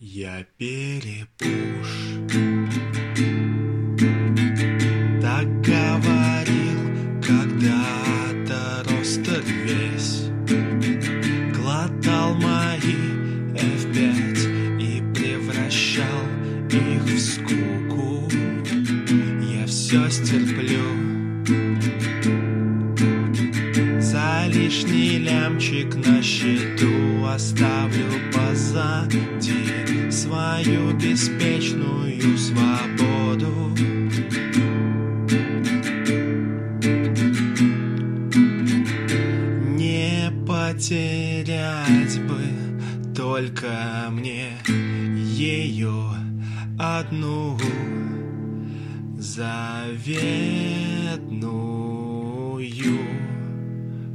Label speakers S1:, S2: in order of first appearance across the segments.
S1: Я перепуш беспечную свободу Не потерять бы только мне ее одну заветную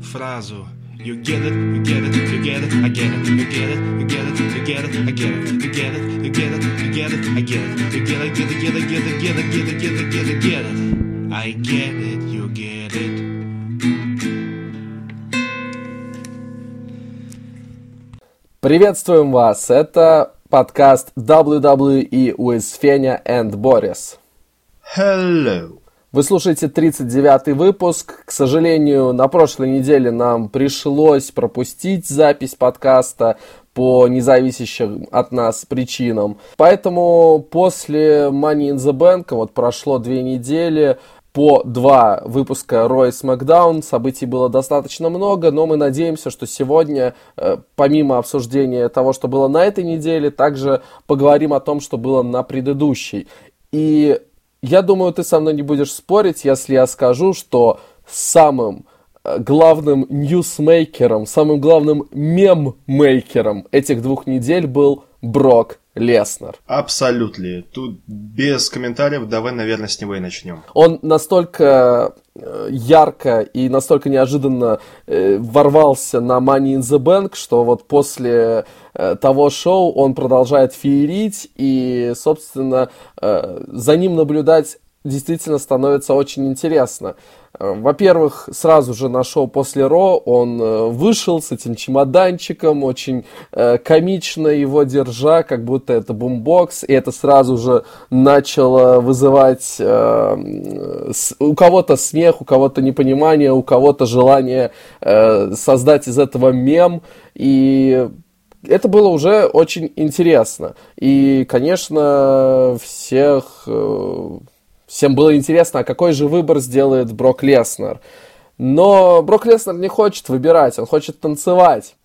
S1: фразу. You get it, you get it, you get it, I get it, you get it, you get it, you get it, I get it, you get it, you get it, you get it, I get it, you get it, get it, get it, get it, get it, get it, get it, get it, get it, I get it, you get it.
S2: Приветствуем вас! Это подкаст WWE with Феня and Борис.
S1: Hello.
S2: Вы слушаете 39-й выпуск. К сожалению, на прошлой неделе нам пришлось пропустить запись подкаста по независящим от нас причинам. Поэтому после Money in the Bank, вот прошло две недели, по два выпуска и SmackDown. Событий было достаточно много, но мы надеемся, что сегодня, э, помимо обсуждения того, что было на этой неделе, также поговорим о том, что было на предыдущей. И я думаю, ты со мной не будешь спорить, если я скажу, что самым э, главным ньюсмейкером, самым главным меммейкером этих двух недель был Брок Леснер.
S1: Абсолютно. Тут без комментариев давай, наверное, с него и начнем.
S2: Он настолько ярко и настолько неожиданно э, ворвался на Money in the Bank, что вот после э, того шоу он продолжает феерить, и, собственно, э, за ним наблюдать действительно становится очень интересно. Э, Во-первых, сразу же на шоу после Ро он э, вышел с этим чемоданчиком, очень э, комично его держа, как будто это бумбокс, и это сразу же начало вызывать у кого-то смех, у кого-то непонимание, у кого-то желание создать из этого мем, и это было уже очень интересно. И, конечно, всех, всем было интересно, а какой же выбор сделает Брок Леснер. Но Брок Леснер не хочет выбирать, он хочет танцевать.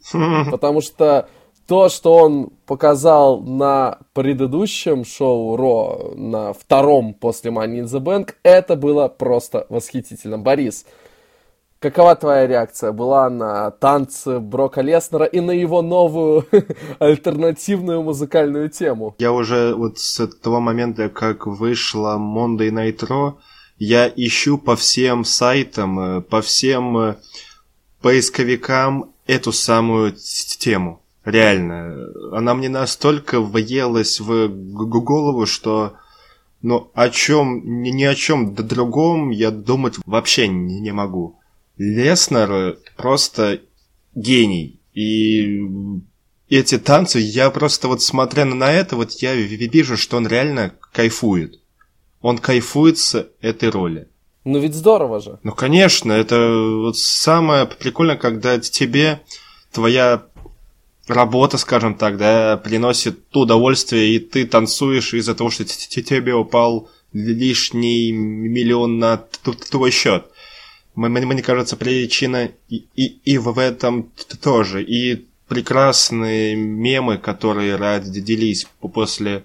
S2: Потому что то, что он показал на предыдущем шоу Ро, на втором после Money in the Bank, это было просто восхитительно. Борис, Какова твоя реакция была на танцы Брока Леснера и на его новую альтернативную музыкальную тему?
S1: Я уже вот с того момента, как вышла Monday Night Raw, я ищу по всем сайтам, э, по всем э, поисковикам эту самую тему. Реально. Она мне настолько въелась в голову, что ну, о чем, ни, ни о чем другом я думать вообще не могу. Леснер э, просто гений. И эти танцы, я просто вот смотря на это, вот я ви- вижу, что он реально кайфует. Он кайфует с этой роли.
S2: Ну ведь здорово же.
S1: Ну, конечно, это вот самое прикольное, когда тебе твоя работа, скажем так, да, приносит то удовольствие, и ты танцуешь из-за того, что тебе упал лишний миллион на твой счет. Мне, мне- кажется, причина и, и, и в этом тоже. И прекрасные мемы, которые родились по- после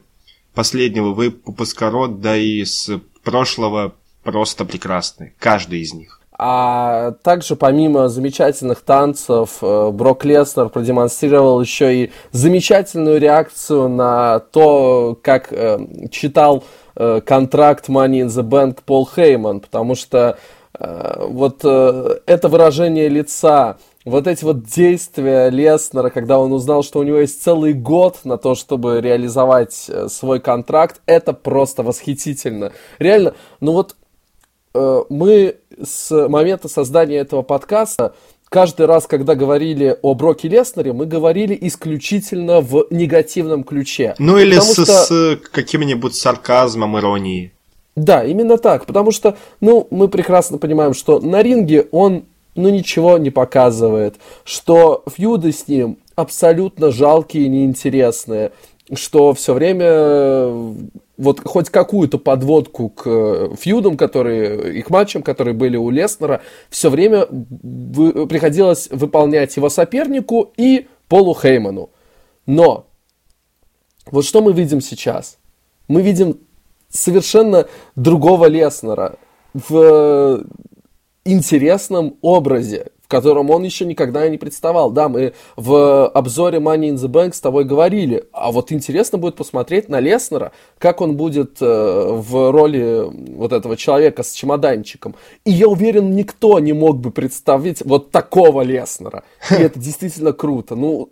S1: последнего выпуска Род, да и с прошлого просто прекрасные. Каждый из них.
S2: А также помимо замечательных танцев, э, Брок Леснер продемонстрировал еще и замечательную реакцию на то, как э, читал э, контракт Money in the Bank Пол Хейман, потому что вот э, это выражение лица, вот эти вот действия Леснера, когда он узнал, что у него есть целый год на то, чтобы реализовать э, свой контракт, это просто восхитительно. Реально, ну вот э, мы с момента создания этого подкаста каждый раз, когда говорили о Броке Леснере, мы говорили исключительно в негативном ключе.
S1: Ну или с, что... с каким-нибудь сарказмом, иронией.
S2: Да, именно так, потому что, ну, мы прекрасно понимаем, что на ринге он, ну, ничего не показывает, что фьюды с ним абсолютно жалкие и неинтересные, что все время вот хоть какую-то подводку к э, фьюдам, которые, и к матчам, которые были у Леснера, все время вы, приходилось выполнять его сопернику и Полу Хейману. Но вот что мы видим сейчас? Мы видим совершенно другого Леснера в э, интересном образе, котором он еще никогда не представал. Да, мы в обзоре Money in the Bank с тобой говорили, а вот интересно будет посмотреть на Леснера, как он будет э, в роли вот этого человека с чемоданчиком. И я уверен, никто не мог бы представить вот такого Леснера. И это действительно круто. Ну,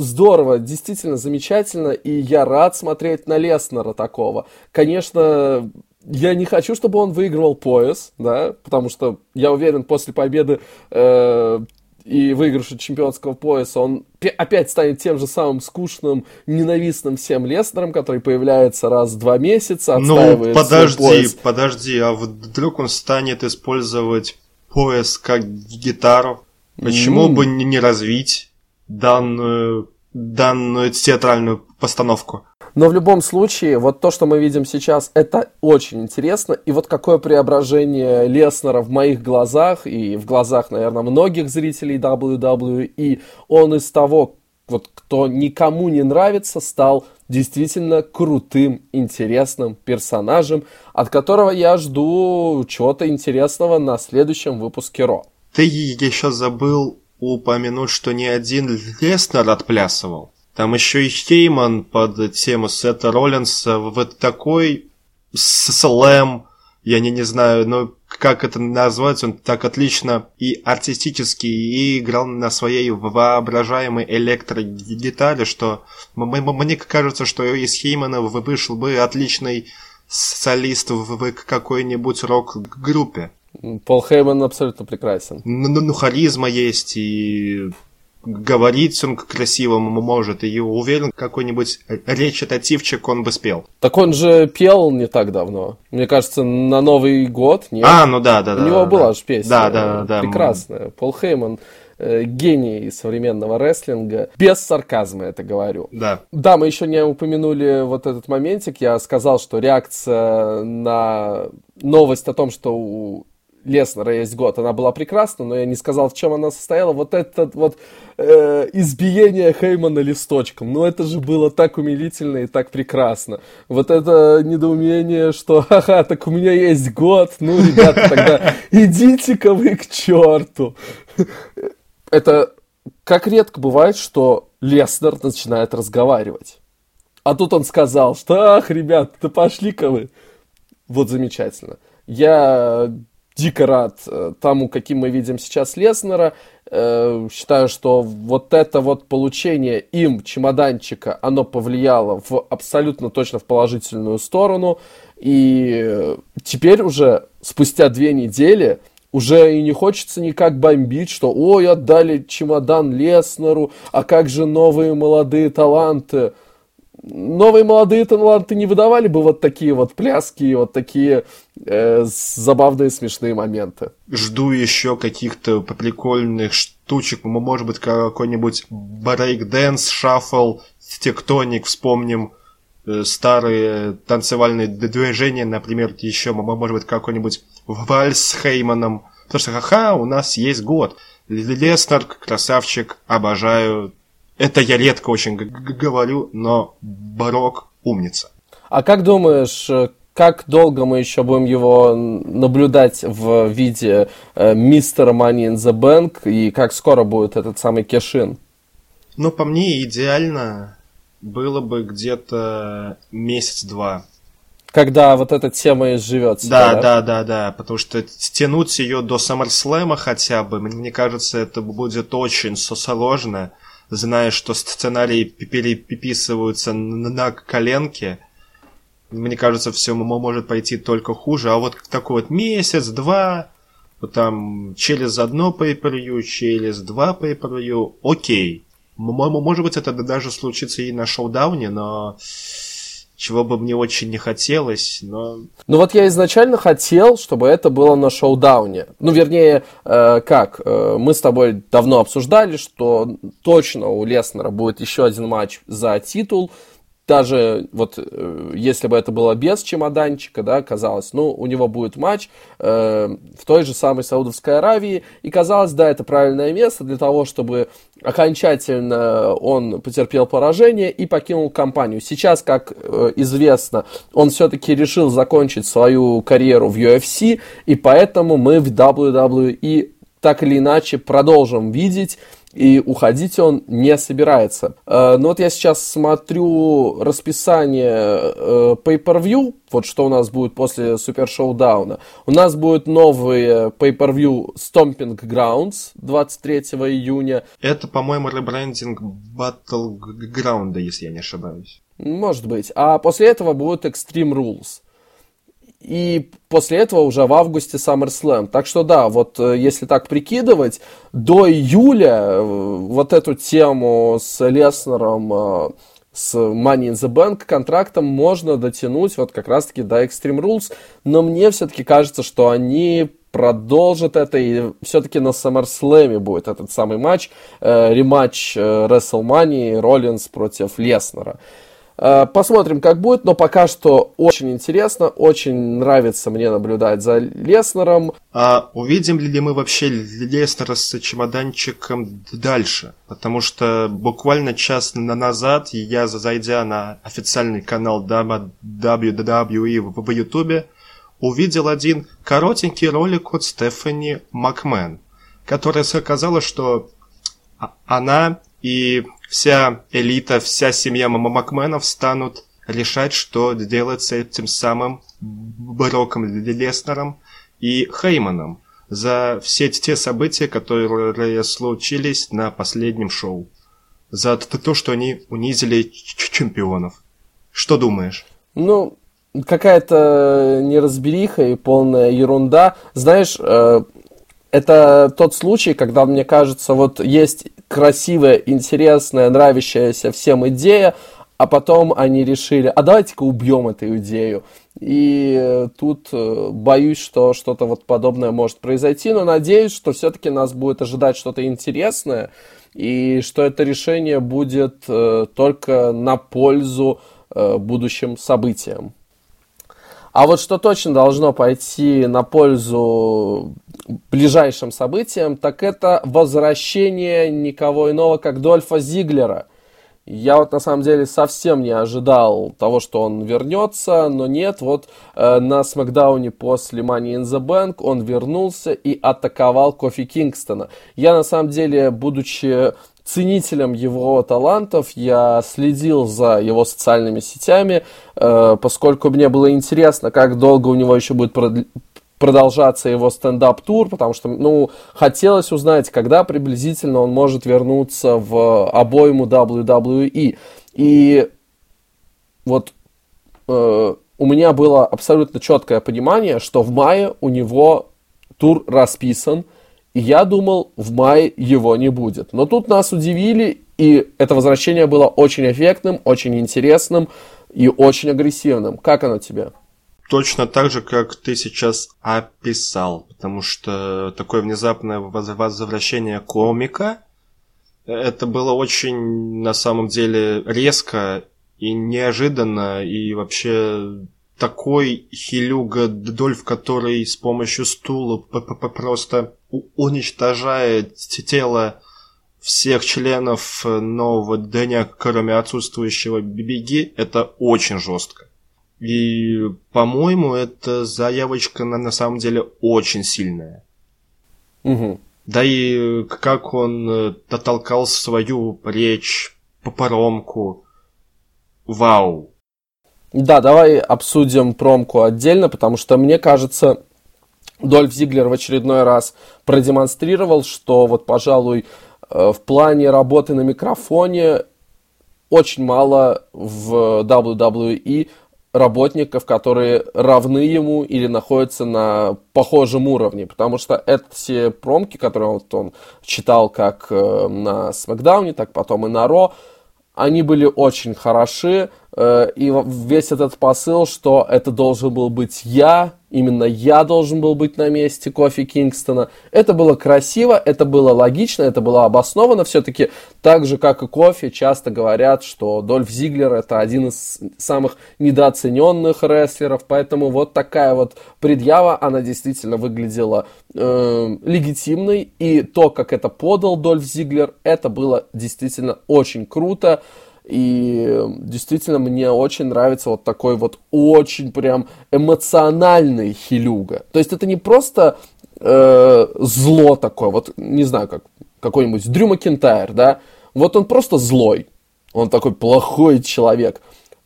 S2: здорово, действительно замечательно, и я рад смотреть на Леснера такого. Конечно, я не хочу, чтобы он выигрывал пояс, да, потому что я уверен, после победы э, и выигрыша чемпионского пояса он опять станет тем же самым скучным, ненавистным всем Леснером, который появляется раз в два месяца,
S1: ну, отстаивает Ну, подожди, пояс. подожди, а вдруг он станет использовать пояс как гитару? Почему mm. бы не развить данную, данную театральную постановку?
S2: Но в любом случае, вот то, что мы видим сейчас, это очень интересно. И вот какое преображение Леснера в моих глазах и в глазах, наверное, многих зрителей WWE. Он из того, вот кто никому не нравится, стал действительно крутым, интересным персонажем, от которого я жду чего-то интересного на следующем выпуске Ро.
S1: Ты еще забыл упомянуть, что не один Леснер отплясывал. Там еще и Хейман под тему Сета Роллинса в такой слэм, я не, не знаю, но как это назвать, он так отлично и артистически, и играл на своей воображаемой электрогитаре, что мне кажется, что из Хеймана вышел бы отличный солист в какой-нибудь рок-группе.
S2: Пол Хейман абсолютно прекрасен.
S1: Ну, ну, ну харизма есть, и говорить он красиво может, и уверен, какой-нибудь речитативчик он бы спел.
S2: Так он же пел не так давно. Мне кажется, на Новый год,
S1: нет? А, ну да, да,
S2: да. У него да, была да. же песня. Да, да, да. Прекрасная. Пол Хейман э, гений современного рестлинга. Без сарказма это говорю.
S1: Да.
S2: Да, мы еще не упомянули вот этот моментик. Я сказал, что реакция на новость о том, что у Леснера есть год, она была прекрасна, но я не сказал, в чем она состояла. Вот это вот э, избиение Хеймана листочком, ну это же было так умилительно и так прекрасно. Вот это недоумение, что ха-ха, так у меня есть год, ну, ребята, тогда идите-ка вы к черту. Это как редко бывает, что Леснер начинает разговаривать. А тут он сказал, что, ах, ребят, да пошли-ка вы. Вот замечательно. Я дико рад э, тому, каким мы видим сейчас Леснера. Э, считаю, что вот это вот получение им чемоданчика, оно повлияло в абсолютно точно в положительную сторону. И теперь уже, спустя две недели, уже и не хочется никак бомбить, что ой, отдали чемодан Леснеру, а как же новые молодые таланты новые молодые таланты не выдавали бы вот такие вот пляски и вот такие э, забавные смешные моменты.
S1: Жду еще каких-то прикольных штучек, может быть какой-нибудь брейк-дэнс, шаффл, тектоник, вспомним э, старые танцевальные движения, например, еще, может быть, какой-нибудь вальс с Хейманом. Потому что, ха-ха, у нас есть год. Леснер, красавчик, обожаю это я редко очень говорю, но Барок умница.
S2: А как думаешь, э, как долго мы еще будем его наблюдать в виде э, мистера Money in the Bank и как скоро будет этот самый кешин?
S1: Ну, по мне, идеально было бы где-то месяц-два.
S2: Когда вот эта тема изживется.
S1: Да, да, да, да, да, потому что стянуть ее до SummerSlam хотя бы, мне кажется, это будет очень сложно зная, что сценарии переписываются на коленке, мне кажется, все может пойти только хуже. А вот такой вот месяц, два, там через одно pay-per-view, через два pay-per-view, окей. Может быть, это даже случится и на шоу-дауне, но чего бы мне очень не хотелось, но...
S2: Ну вот я изначально хотел, чтобы это было на шоу-дауне. Ну, вернее, э, как, э, мы с тобой давно обсуждали, что точно у Леснера будет еще один матч за титул, даже вот э, если бы это было без чемоданчика, да, казалось, ну, у него будет матч э, в той же самой Саудовской Аравии, и казалось, да, это правильное место для того, чтобы окончательно он потерпел поражение и покинул компанию. Сейчас, как э, известно, он все-таки решил закончить свою карьеру в UFC, и поэтому мы в WWE так или иначе продолжим видеть и уходить он не собирается. Э, ну вот я сейчас смотрю расписание э, Pay-Per-View, вот что у нас будет после Супер Шоудауна. У нас будет новый Pay-Per-View Stomping Grounds 23 июня.
S1: Это, по-моему, ребрендинг Battleground, если я не ошибаюсь.
S2: Может быть. А после этого будет Extreme Rules. И после этого уже в августе SummerSlam. Так что да, вот э, если так прикидывать, до июля э, вот эту тему с Леснером, э, с Money in the Bank контрактом можно дотянуть вот как раз-таки до Extreme Rules, но мне все-таки кажется, что они продолжат это, и все-таки на SummerSlam будет этот самый матч, э, рематч э, WrestleMania Роллинс против Леснера. Э, посмотрим, как будет, но пока что очень интересно, очень нравится мне наблюдать за Леснером.
S1: А увидим ли мы вообще Леснера с чемоданчиком дальше? Потому что буквально час назад я, зайдя на официальный канал WWE в Ютубе, увидел один коротенький ролик от Стефани Макмен, которая сказала, что она и вся элита, вся семья Макменов станут решать, что делать с этим самым Броком Леснером и Хейманом за все те события, которые случились на последнем шоу. За то, что они унизили чемпионов. Что думаешь?
S2: Ну, какая-то неразбериха и полная ерунда. Знаешь, э, это тот случай, когда, мне кажется, вот есть красивая, интересная, нравящаяся всем идея, а потом они решили, а давайте-ка убьем эту идею. И тут э, боюсь, что что-то вот подобное может произойти, но надеюсь, что все-таки нас будет ожидать что-то интересное, и что это решение будет э, только на пользу э, будущим событиям. А вот что точно должно пойти на пользу ближайшим событиям, так это возвращение никого иного, как Дольфа Зиглера. Я вот на самом деле совсем не ожидал того, что он вернется, но нет, вот э, на Смакдауне после Money in the Bank он вернулся и атаковал Кофи Кингстона. Я на самом деле, будучи ценителем его талантов, я следил за его социальными сетями, э, поскольку мне было интересно, как долго у него еще будет продолжаться его стендап-тур, потому что, ну, хотелось узнать, когда приблизительно он может вернуться в обойму WWE. И вот э, у меня было абсолютно четкое понимание, что в мае у него тур расписан, и я думал, в мае его не будет. Но тут нас удивили, и это возвращение было очень эффектным, очень интересным и очень агрессивным. Как оно тебе?
S1: Точно так же, как ты сейчас описал, потому что такое внезапное возвращение комика, это было очень, на самом деле, резко и неожиданно, и вообще такой Хилюга Дольф, который с помощью стула просто уничтожает тело всех членов нового Дэня, кроме отсутствующего Бибиги, это очень жестко. И, по-моему, эта заявочка на, на самом деле очень сильная.
S2: Угу.
S1: Да и как он дотолкал свою речь по паромку. Вау.
S2: Да, давай обсудим промку отдельно, потому что мне кажется, Дольф Зиглер в очередной раз продемонстрировал, что вот, пожалуй, э, в плане работы на микрофоне очень мало в WWE работников, которые равны ему или находятся на похожем уровне, потому что эти промки, которые вот он читал как э, на Смакдауне, так потом и на Ро, они были очень хороши, и весь этот посыл, что это должен был быть я, именно я должен был быть на месте Кофи Кингстона. Это было красиво, это было логично, это было обосновано. Все-таки так же, как и Кофи, часто говорят, что Дольф Зиглер это один из самых недооцененных рестлеров, поэтому вот такая вот предъява, она действительно выглядела э, легитимной, и то, как это подал Дольф Зиглер, это было действительно очень круто. И действительно мне очень нравится вот такой вот очень прям эмоциональный хилюга. То есть это не просто э, зло такое, вот не знаю, как какой-нибудь Дрю Макентайр, да, вот он просто злой, он такой плохой человек.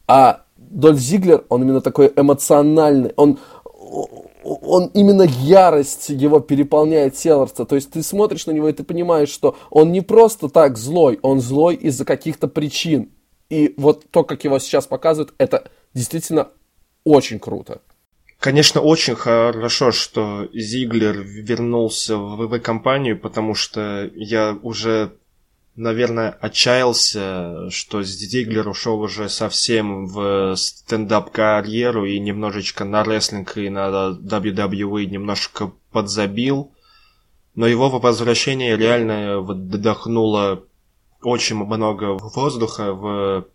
S2: А Дольф Зиглер, он именно такой эмоциональный, он, он именно ярость его переполняет сердце. То есть ты смотришь на него и ты понимаешь, что он не просто так злой, он злой из-за каких-то причин. И вот то, как его сейчас показывают, это действительно очень круто.
S1: Конечно, очень хорошо, что Зиглер вернулся в ВВ-компанию, потому что я уже наверное, отчаялся, что Зиглер ушел уже совсем в стендап-карьеру и немножечко на рестлинг и на WWE немножко подзабил. Но его возвращение реально вдохнуло очень много воздуха в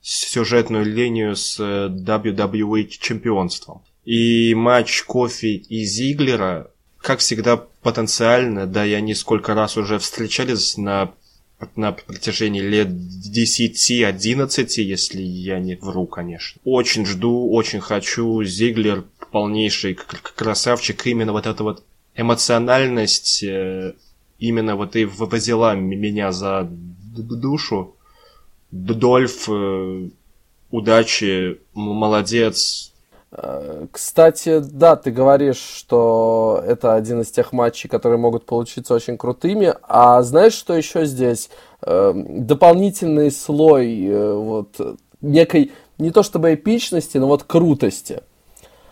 S1: сюжетную линию с WWE чемпионством. И матч Кофи и Зиглера, как всегда, потенциально, да, и они сколько раз уже встречались на на протяжении лет 10-11, если я не вру, конечно. Очень жду, очень хочу. Зиглер полнейший красавчик. Именно вот эта вот эмоциональность э, именно вот и возила меня за душу. Дольф, э, удачи, молодец,
S2: кстати, да, ты говоришь, что это один из тех матчей, которые могут получиться очень крутыми. А знаешь, что еще здесь? Э, дополнительный слой э, вот некой не то чтобы эпичности, но вот крутости.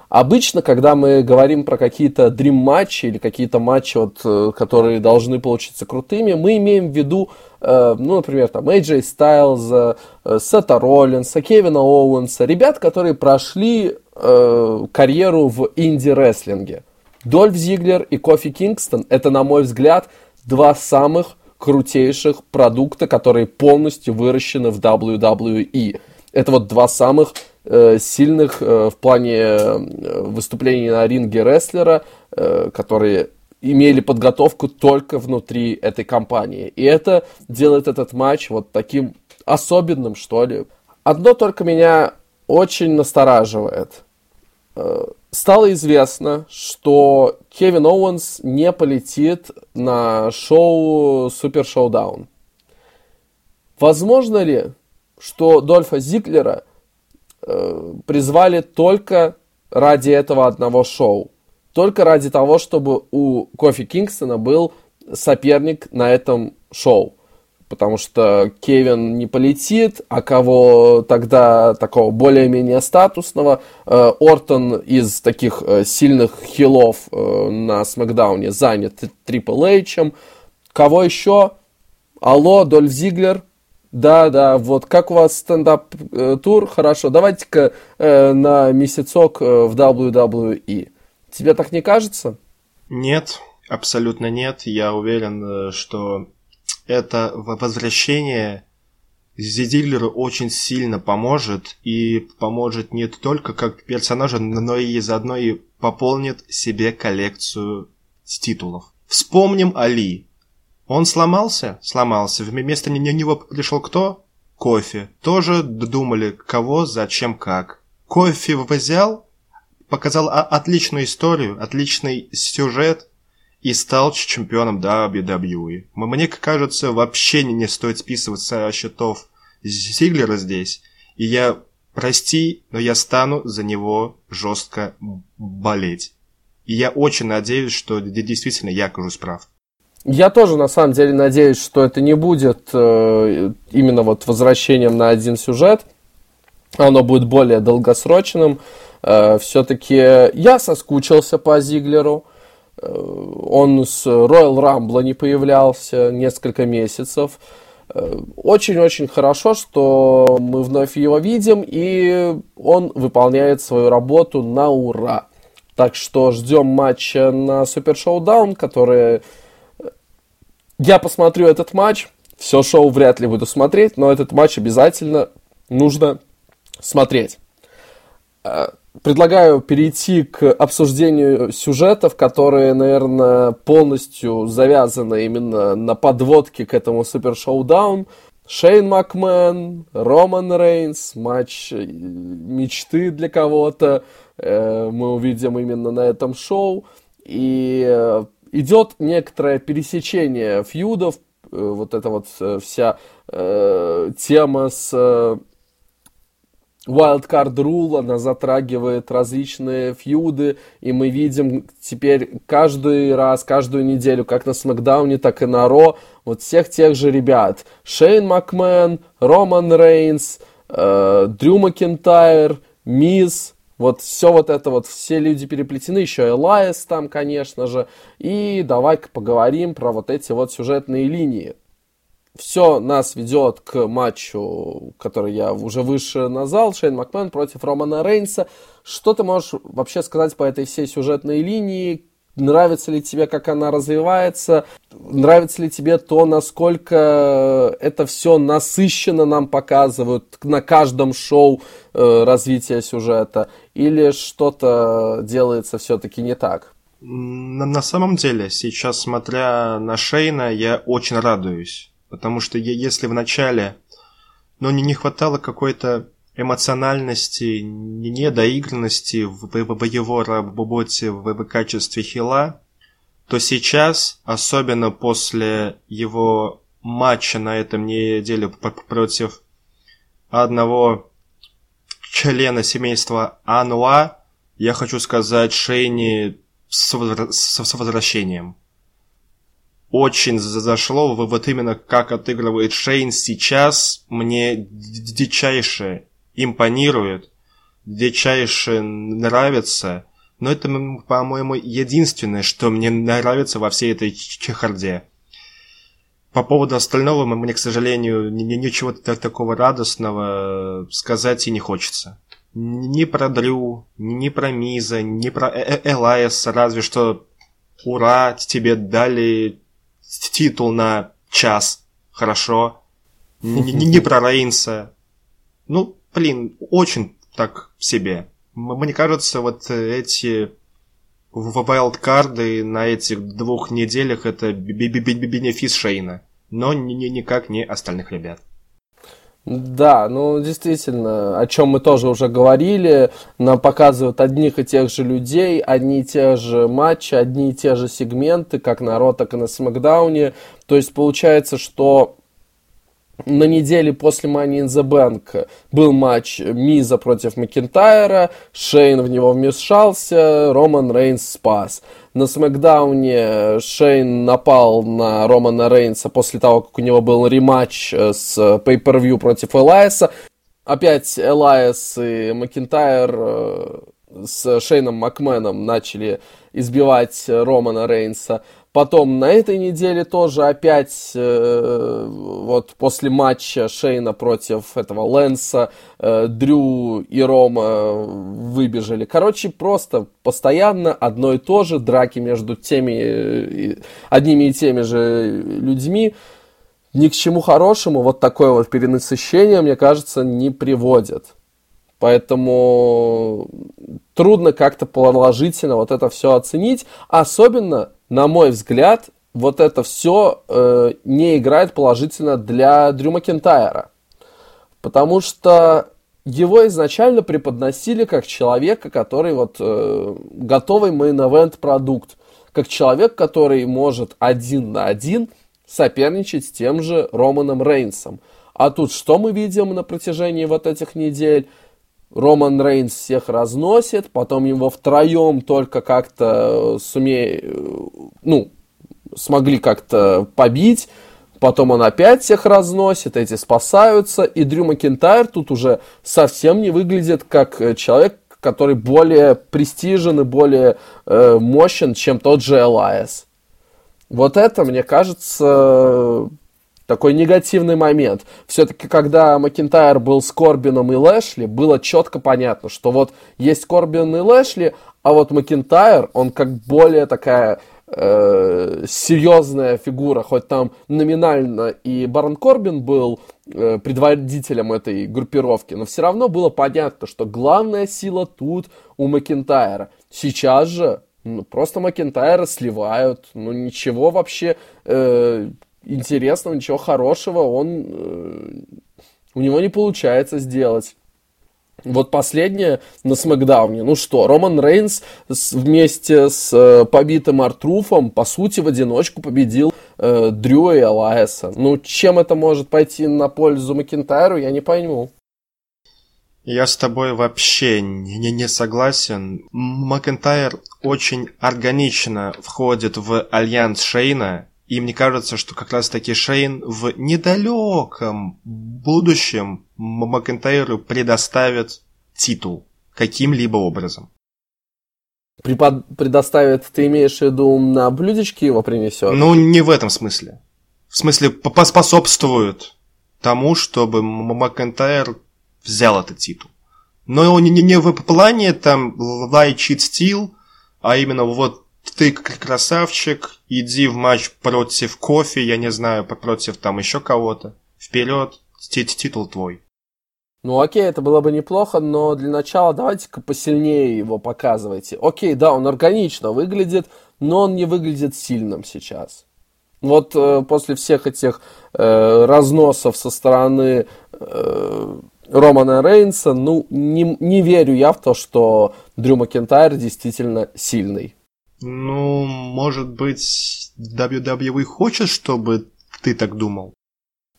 S2: Обычно, когда мы говорим про какие-то дрим-матчи или какие-то матчи, вот, которые должны получиться крутыми, мы имеем в виду, э, ну, например, там, AJ Styles, э, Сета Роллинса, Кевина Оуэнса, ребят, которые прошли э, карьеру в инди-рестлинге. Дольф Зиглер и Кофи Кингстон – это, на мой взгляд, два самых крутейших продукта, которые полностью выращены в WWE. Это вот два самых э, сильных э, в плане э, выступлений на ринге рестлера, э, которые имели подготовку только внутри этой компании. И это делает этот матч вот таким особенным, что ли. Одно только меня очень настораживает. Э, стало известно, что Кевин Оуэнс не полетит на шоу Супер Шоудаун. Возможно ли, что Дольфа Зиглера э, призвали только ради этого одного шоу? Только ради того, чтобы у Кофи Кингстона был соперник на этом шоу потому что Кевин не полетит, а кого тогда такого более-менее статусного, э, Ортон из таких э, сильных хилов э, на Смакдауне занят Трипл Эйчем, кого еще? Алло, Дольф Зиглер, да, да, вот как у вас стендап-тур? Хорошо, давайте-ка э, на месяцок э, в WWE. Тебе так не кажется?
S1: Нет, абсолютно нет. Я уверен, что это возвращение Зидиллеру очень сильно поможет, и поможет не только как персонажу, но и заодно и пополнит себе коллекцию титулов. Вспомним Али. Он сломался? Сломался. Вместо него пришел кто? Кофе. Тоже думали, кого, зачем, как. Кофе взял, показал отличную историю, отличный сюжет, и стал чемпионом WWE. Мне кажется, вообще не стоит списывать со счетов Зиглера здесь. И я, прости, но я стану за него жестко болеть. И я очень надеюсь, что действительно я окажусь прав.
S2: Я тоже на самом деле надеюсь, что это не будет э, именно вот возвращением на один сюжет. оно будет более долгосрочным. Э, Все-таки я соскучился по Зиглеру. Э, он с Royal Rumble не появлялся несколько месяцев. Э, очень-очень хорошо, что мы вновь его видим, и он выполняет свою работу на ура. Так что ждем матча на Супер Шоудаун, который... Я посмотрю этот матч. Все шоу вряд ли буду смотреть, но этот матч обязательно нужно смотреть. Э, предлагаю перейти к обсуждению сюжетов, которые, наверное, полностью завязаны именно на подводке к этому Супер Шоудаун. Шейн Макмен, Роман Рейнс, матч э, мечты для кого-то. Э, мы увидим именно на этом шоу. И идет некоторое пересечение фьюдов, вот эта вот вся тема с Wildcard Rule, она затрагивает различные фьюды, и мы видим теперь каждый раз, каждую неделю, как на Смакдауне, так и на Ро, вот всех тех же ребят. Шейн Макмен, Роман Рейнс, э, Дрю Макентайр, Миз, вот все вот это вот, все люди переплетены, еще Элайс там, конечно же. И давай-ка поговорим про вот эти вот сюжетные линии все нас ведет к матчу, который я уже выше назвал, Шейн Макмен против Романа Рейнса. Что ты можешь вообще сказать по этой всей сюжетной линии? Нравится ли тебе, как она развивается? Нравится ли тебе то, насколько это все насыщенно нам показывают на каждом шоу э, развития сюжета? Или что-то делается все-таки не так?
S1: На, на самом деле, сейчас, смотря на Шейна, я очень радуюсь Потому что если в начале, но не, не хватало какой-то эмоциональности, недоигранности в, его работе в, качестве хила, то сейчас, особенно после его матча на этом неделе против одного члена семейства Ануа, я хочу сказать Шейни с, с возвращением очень зашло вот именно как отыгрывает Шейн сейчас. Мне дичайше импонирует, дичайше нравится. Но это, по-моему, единственное, что мне нравится во всей этой чехарде. По поводу остального мне, к сожалению, ничего такого радостного сказать и не хочется. Ни про Дрю, ни про Миза, ни про э -э Элайса, разве что ура, тебе дали титул на час, хорошо. Не, про Рейнса. Ну, блин, очень так себе. Мне кажется, вот эти вайлдкарды на этих двух неделях это бенефис Шейна, но никак не остальных ребят.
S2: Да, ну действительно, о чем мы тоже уже говорили, нам показывают одних и тех же людей, одни и те же матчи, одни и те же сегменты, как на Ро, так и на Смакдауне. То есть получается, что на неделе после Money in the Bank был матч Миза против Макентайра, Шейн в него вмешался, Роман Рейнс спас. На Смакдауне Шейн напал на Романа Рейнса после того, как у него был рематч э, с Pay-Per-View против Элайса. Опять Элайс и Макентайр э, с Шейном Макменом начали избивать Романа Рейнса. Потом на этой неделе тоже опять э, вот после матча Шейна против этого Лэнса э, Дрю и Рома выбежали. Короче, просто постоянно одно и то же, драки между теми, э, одними и теми же людьми ни к чему хорошему вот такое вот перенасыщение, мне кажется, не приводит. Поэтому трудно как-то положительно вот это все оценить. Особенно, на мой взгляд, вот это все э, не играет положительно для Дрю Макентайра. Потому что его изначально преподносили как человека, который вот э, готовый main event продукт. Как человек, который может один на один соперничать с тем же Романом Рейнсом. А тут что мы видим на протяжении вот этих недель? Роман Рейнс всех разносит, потом его втроем только как-то суме... ну, смогли как-то побить. потом он опять всех разносит, эти спасаются, и Дрю Макинтайр тут уже совсем не выглядит как э, человек, который более престижен и более э, мощен, чем тот же Элайс. Вот это, мне кажется, такой негативный момент. Все-таки, когда Макинтайр был с Корбином и Лэшли, было четко понятно, что вот есть Корбин и Лэшли, а вот Макинтайр, он как более такая э, серьезная фигура, хоть там номинально и Барон Корбин был э, предводителем этой группировки, но все равно было понятно, что главная сила тут у Макинтайра. Сейчас же ну, просто Макинтайра сливают, ну ничего вообще э, интересного, ничего хорошего он э, у него не получается сделать. Вот последнее на Смакдауне. Ну что, Роман Рейнс с, вместе с э, побитым Артруфом, по сути, в одиночку победил э, Дрю и Алайса. Ну, чем это может пойти на пользу Макинтайру, я не пойму.
S1: Я с тобой вообще не, не согласен. Макентайр очень органично входит в альянс Шейна, и мне кажется, что как раз таки Шейн в недалеком будущем Макентайру предоставит титул каким-либо образом.
S2: Препод... Предоставит, ты имеешь в виду, на блюдечке его принесет?
S1: Ну, не в этом смысле. В смысле, поспособствует тому, чтобы Макентайр взял этот титул. Но не, не в плане там cheat, steal, а именно вот ты красавчик, иди в матч против кофе, я не знаю, против там еще кого-то. Вперед, титул твой.
S2: Ну окей, это было бы неплохо, но для начала давайте-ка посильнее его показывайте. Окей, да, он органично выглядит, но он не выглядит сильным сейчас. Вот э, после всех этих э, разносов со стороны э, Романа Рейнса, ну, не, не верю я в то, что Дрю Макентайр действительно сильный.
S1: Ну, может быть, WWE хочет, чтобы ты так думал?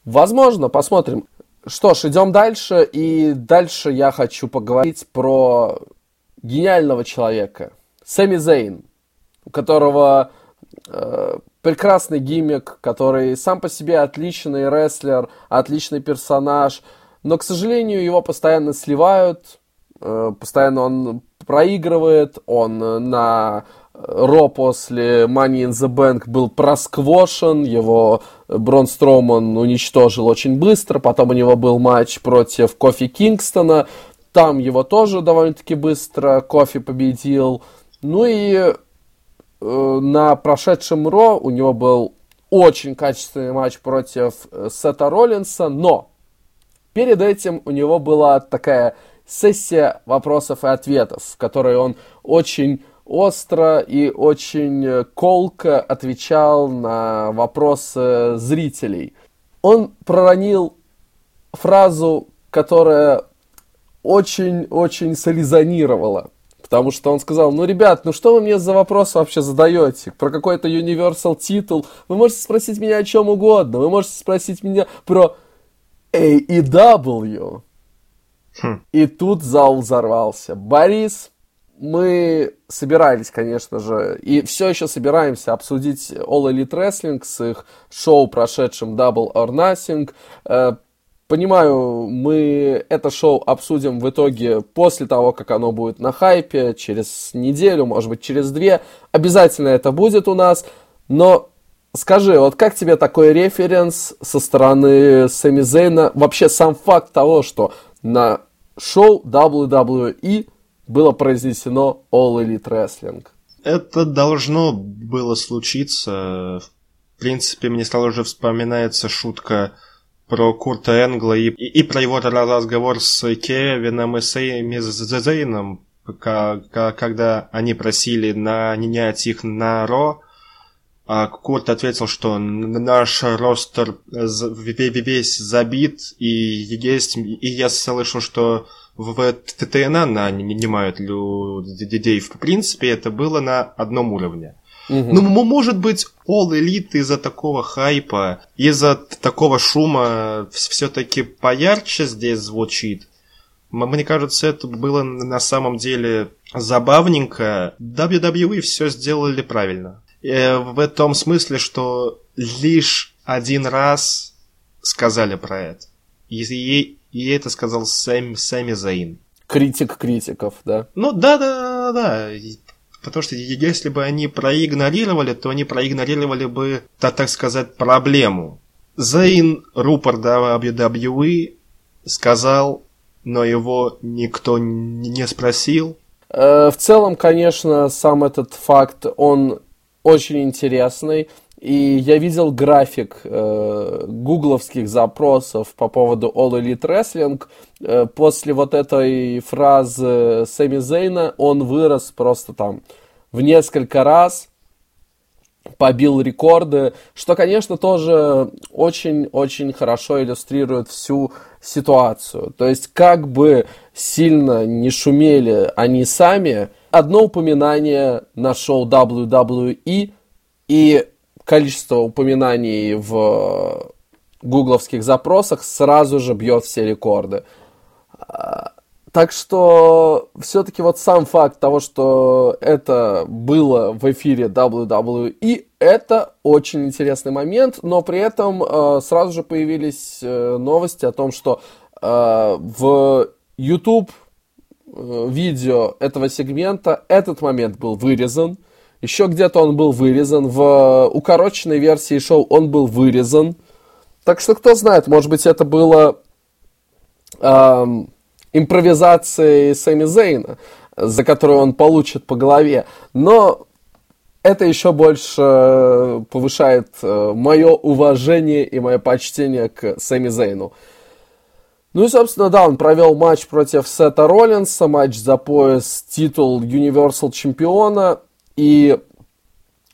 S2: Возможно, посмотрим. Что ж, идем дальше, и дальше я хочу поговорить про гениального человека, Сэмми Зейн, у которого э, прекрасный гиммик, который сам по себе отличный рестлер, отличный персонаж, но, к сожалению, его постоянно сливают, э, постоянно он проигрывает, он на Ро после Money in the Bank был просквошен, его Брон Строуман уничтожил очень быстро, потом у него был матч против Кофи Кингстона, там его тоже довольно-таки быстро Кофи победил. Ну и э, на прошедшем Ро у него был очень качественный матч против э, Сета Роллинса, но перед этим у него была такая сессия вопросов и ответов, в которой он очень остро и очень э, колко отвечал на вопросы зрителей. Он проронил фразу, которая очень-очень солизонировала. Потому что он сказал, ну, ребят, ну что вы мне за вопрос вообще задаете? Про какой-то Universal титул? Вы можете спросить меня о чем угодно. Вы можете спросить меня про AEW. Хм. И тут зал взорвался. Борис мы собирались, конечно же, и все еще собираемся обсудить All Elite Wrestling с их шоу, прошедшим Double or Nothing. Э, понимаю, мы это шоу обсудим в итоге после того, как оно будет на хайпе, через неделю, может быть, через две. Обязательно это будет у нас, но Скажи, вот как тебе такой референс со стороны Сами Зейна? Вообще сам факт того, что на шоу WWE было произнесено All Elite Wrestling.
S1: Это должно было случиться. В принципе, мне сразу же вспоминается шутка про Курта Энгла и, и, и про его разговор с Кевином и Сейми Зейном, когда они просили нанять их на Ро, а Курт ответил, что наш ростер весь забит, и есть, и я слышал, что в ТТНА нанимают людей. В принципе, это было на одном уровне. Угу. Ну, может быть, All Elite из-за такого хайпа, из-за такого шума все-таки поярче здесь звучит. Мне кажется, это было на самом деле забавненько. WWE все сделали правильно. Э, в том смысле, что лишь один раз сказали про это. И, и, это сказал Сэм, Сэмми Зейн.
S2: Критик критиков, да?
S1: Ну да, да, да, да. Потому что если бы они проигнорировали, то они проигнорировали бы, так, так сказать, проблему. Зейн, рупор WWE, сказал, но его никто не спросил.
S2: Э, в целом, конечно, сам этот факт, он очень интересный. И я видел график э, гугловских запросов по поводу All Elite Wrestling. Э, после вот этой фразы Сэмми Зейна он вырос просто там в несколько раз, побил рекорды, что, конечно, тоже очень-очень хорошо иллюстрирует всю ситуацию. То есть, как бы сильно не шумели они сами, одно упоминание на шоу WWE и количество упоминаний в гугловских запросах сразу же бьет все рекорды. Так что все-таки вот сам факт того, что это было в эфире WWE, это очень интересный момент, но при этом э, сразу же появились э, новости о том, что э, в YouTube э, видео этого сегмента этот момент был вырезан, еще где-то он был вырезан. В укороченной версии шоу он был вырезан. Так что кто знает, может быть это было эм, импровизацией Сэмми Зейна, за которую он получит по голове. Но это еще больше повышает э, мое уважение и мое почтение к Сэмми Зейну. Ну и, собственно, да, он провел матч против Сета Роллинса, матч за пояс, титул Universal чемпиона. И,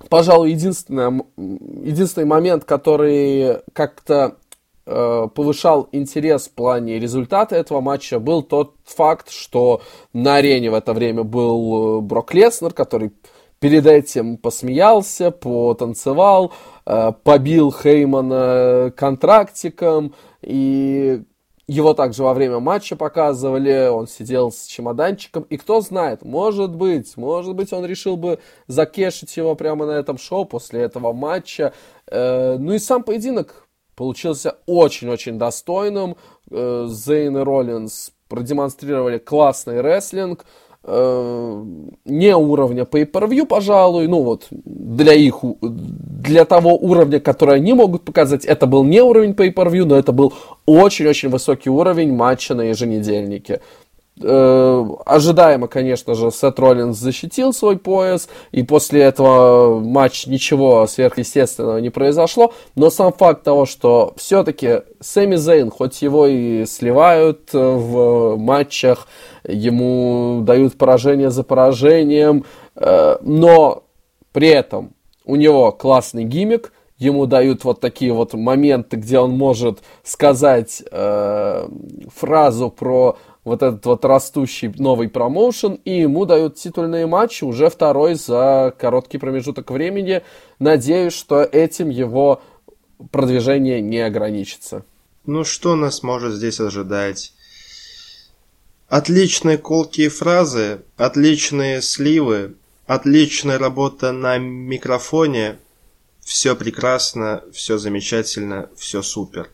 S2: пожалуй, единственный, единственный момент, который как-то э, повышал интерес в плане результата этого матча, был тот факт, что на арене в это время был э, Брок Леснер, который перед этим посмеялся, потанцевал, э, побил Хеймана контрактиком. И его также во время матча показывали, он сидел с чемоданчиком, и кто знает, может быть, может быть, он решил бы закешить его прямо на этом шоу после этого матча. Э, ну и сам поединок получился очень-очень достойным. Э, Зейн и Роллинс продемонстрировали классный рестлинг, э, не уровня pay-per-view, пожалуй, ну вот для их, для того уровня, который они могут показать, это был не уровень pay-per-view, но это был очень-очень высокий уровень матча на еженедельнике. Э, ожидаемо, конечно же, Сет Роллинс защитил свой пояс, и после этого матч ничего сверхъестественного не произошло, но сам факт того, что все-таки Сэмми Зейн, хоть его и сливают в матчах, ему дают поражение за поражением, э, но при этом у него классный гиммик, ему дают вот такие вот моменты, где он может сказать э, фразу про вот этот вот растущий новый промоушен, и ему дают титульные матчи, уже второй за короткий промежуток времени. Надеюсь, что этим его продвижение не ограничится.
S1: Ну что нас может здесь ожидать? Отличные колкие фразы, отличные сливы, отличная работа на микрофоне. Все прекрасно, все замечательно, все супер.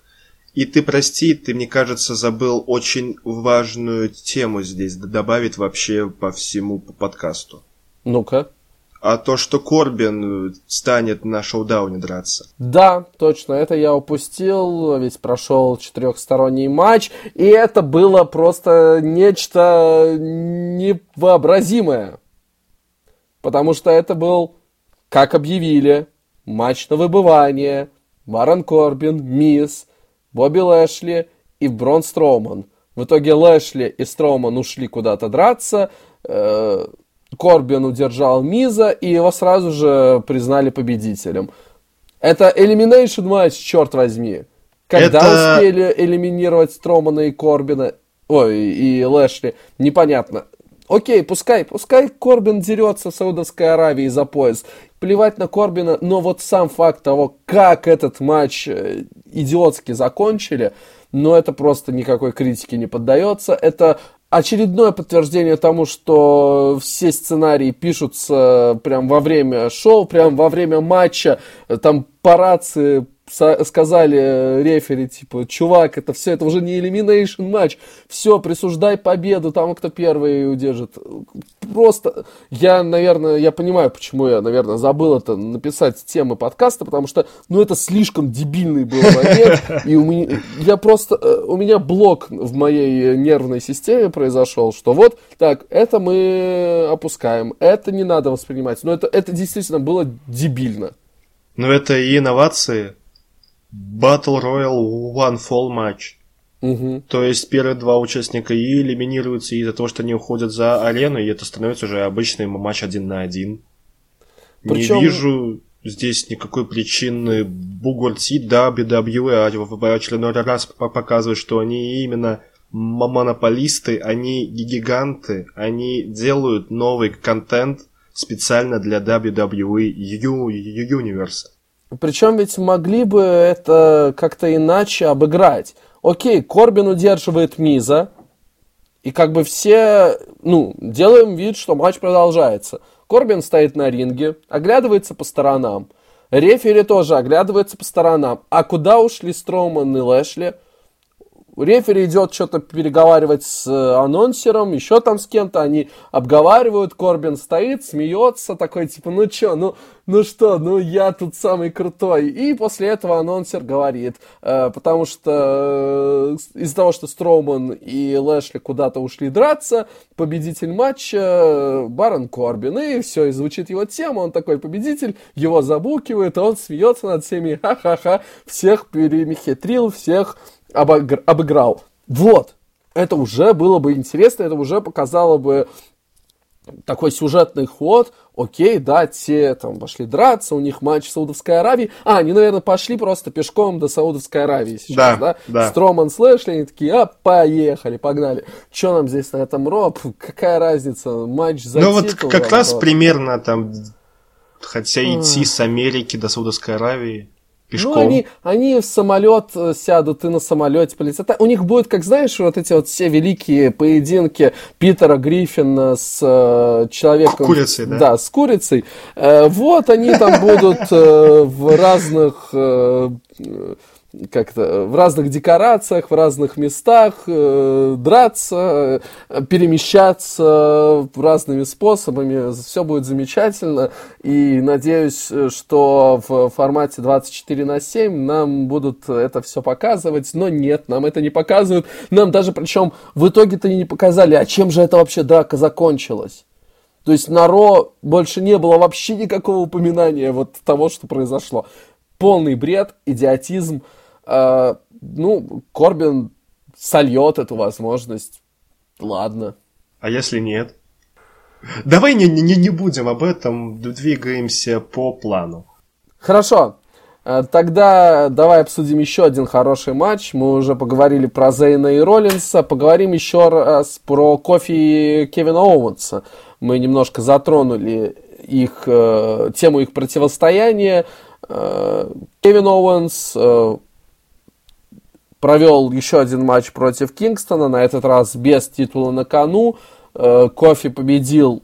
S1: И ты прости, ты, мне кажется, забыл очень важную тему здесь добавить вообще по всему подкасту.
S2: Ну-ка.
S1: А то, что Корбин станет на шоу-дауне драться.
S2: Да, точно, это я упустил, ведь прошел четырехсторонний матч, и это было просто нечто невообразимое. Потому что это был, как объявили, матч на выбывание. Барон Корбин, Мисс, Бобби Лэшли и Брон Строуман. В итоге Лэшли и Строуман ушли куда-то драться. Э, Корбин удержал Миза, и его сразу же признали победителем. Это Elimination матч, черт возьми. Когда Это... успели элиминировать Стромана и Корбина, ой, и Лэшли, непонятно. Окей, пускай, пускай Корбин дерется в Саудовской Аравии за пояс. Плевать на Корбина, но вот сам факт того, как этот матч э, идиотски закончили, но это просто никакой критике не поддается. Это очередное подтверждение тому, что все сценарии пишутся прям во время шоу, прям во время матча, там по рации сказали э, рефери, типа, чувак, это все, это уже не элиминейшн матч, все, присуждай победу тому, кто первый удержит. Просто, я, наверное, я понимаю, почему я, наверное, забыл это написать темы подкаста, потому что, ну, это слишком дебильный был момент, и у меня, я просто, э, у меня блок в моей нервной системе произошел, что вот, так, это мы опускаем, это не надо воспринимать, но это, это действительно было дебильно.
S1: Но это и инновации, Battle Royale One Fall матч.
S2: Угу.
S1: То есть первые два участника и элиминируются из-за того, что они уходят за арену, и это становится уже обычный матч один на один. Причем... Не вижу здесь никакой причины бугуртить WWE, а в очередной раз показывают, что они именно монополисты, они гиганты, они делают новый контент специально для WWE Universe.
S2: Причем ведь могли бы это как-то иначе обыграть. Окей, Корбин удерживает Миза, и как бы все, ну, делаем вид, что матч продолжается. Корбин стоит на ринге, оглядывается по сторонам. Рефери тоже оглядывается по сторонам. А куда ушли Строуман и Лэшли? Рефери идет что-то переговаривать с э, анонсером, еще там с кем-то, они обговаривают, Корбин стоит, смеется, такой, типа, ну что, ну, ну что, ну я тут самый крутой. И после этого анонсер говорит, э, потому что э, из-за того, что Строуман и Лэшли куда-то ушли драться, победитель матча э, Барон Корбин. И все, и звучит его тема, он такой победитель, его забукивает, он смеется над всеми, ха-ха-ха, всех перемехитрил, всех обыгр- обыграл. Вот. Это уже было бы интересно, это уже показало бы такой сюжетный ход. Окей, да, те там пошли драться, у них матч в Саудовской Аравии. А, они, наверное, пошли просто пешком до Саудовской Аравии сейчас, да?
S1: да? да.
S2: Строман с Лэшли, они такие, а, поехали, погнали. Что нам здесь на этом Роб? Какая разница? Матч за
S1: Ну вот как раз примерно там, хотя идти с Америки до Саудовской Аравии. Пешком.
S2: Ну, они, они в самолет э, сядут, и на самолете полетят. У них будет, как знаешь, вот эти вот все великие поединки Питера Гриффина с э, человеком... С
S1: курицей, да?
S2: Да, с курицей. Э, вот они там будут э, в разных... Э, как-то в разных декорациях, в разных местах, э, драться, э, перемещаться разными способами. Все будет замечательно. И надеюсь, что в формате 24 на 7 нам будут это все показывать. Но нет, нам это не показывают. Нам даже, причем, в итоге-то и не показали, а чем же это вообще драка закончилась. То есть на Ро больше не было вообще никакого упоминания вот того, что произошло. Полный бред, идиотизм. Э, ну, Корбин сольет эту возможность. Ладно.
S1: А если нет? Давай не, не, не будем об этом, двигаемся по плану.
S2: Хорошо. Э, тогда давай обсудим еще один хороший матч. Мы уже поговорили про Зейна и Роллинса. Поговорим еще раз про Кофи и Кевина Оуэнса. Мы немножко затронули их, э, тему их противостояния. Кевин Оуэнс провел еще один матч против Кингстона, на этот раз без титула на кону. Э, Кофи победил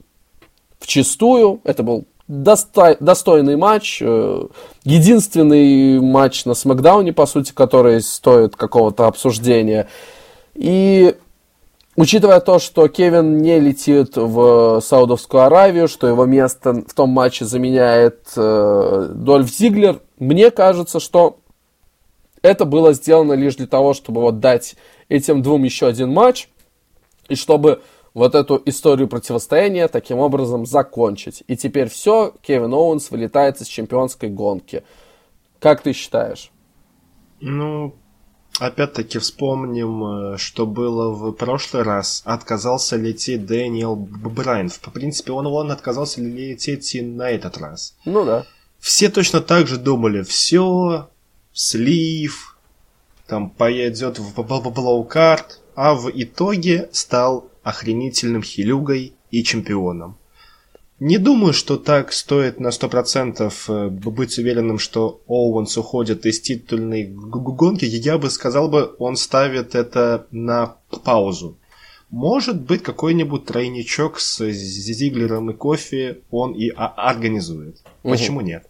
S2: в чистую. Это был достойный матч. Э, единственный матч на Смакдауне, по сути, который стоит какого-то обсуждения. И учитывая то, что Кевин не летит в Саудовскую Аравию, что его место в том матче заменяет э, Дольф Зиглер, мне кажется, что это было сделано лишь для того, чтобы вот дать этим двум еще один матч, и чтобы вот эту историю противостояния таким образом закончить. И теперь все, Кевин Оуэнс вылетает из чемпионской гонки. Как ты считаешь?
S1: Ну, опять-таки вспомним, э, что было в прошлый раз. Отказался лететь Дэниел Брайан. В принципе, он, он отказался лететь и на этот раз.
S2: Ну да.
S1: Все точно так же думали, все, слив, там поедет в low card, а в итоге стал охренительным хилюгой и чемпионом. Не думаю, что так стоит на 100% э, быть уверенным, что Оуэнс уходит из титульной гонки. Я бы сказал бы, он ставит это на паузу. Может быть, какой-нибудь тройничок с Зиглером и Кофе он и организует. Почему угу. нет?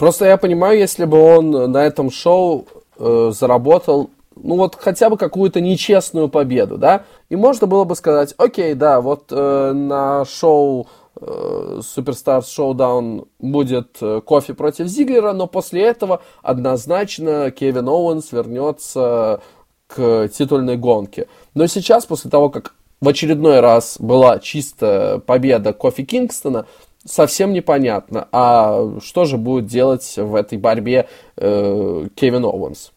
S2: Просто я понимаю, если бы он на этом шоу э, заработал, ну вот хотя бы какую-то нечестную победу, да, и можно было бы сказать, окей, да, вот э, на шоу э, Superstars Showdown будет э, кофе против Зиглера, но после этого однозначно Кевин Оуэнс вернется к титульной гонке. Но сейчас, после того, как в очередной раз была чистая победа Кофи Кингстона, совсем непонятно, а что же будет делать в этой борьбе э, Кевин Оуэнс.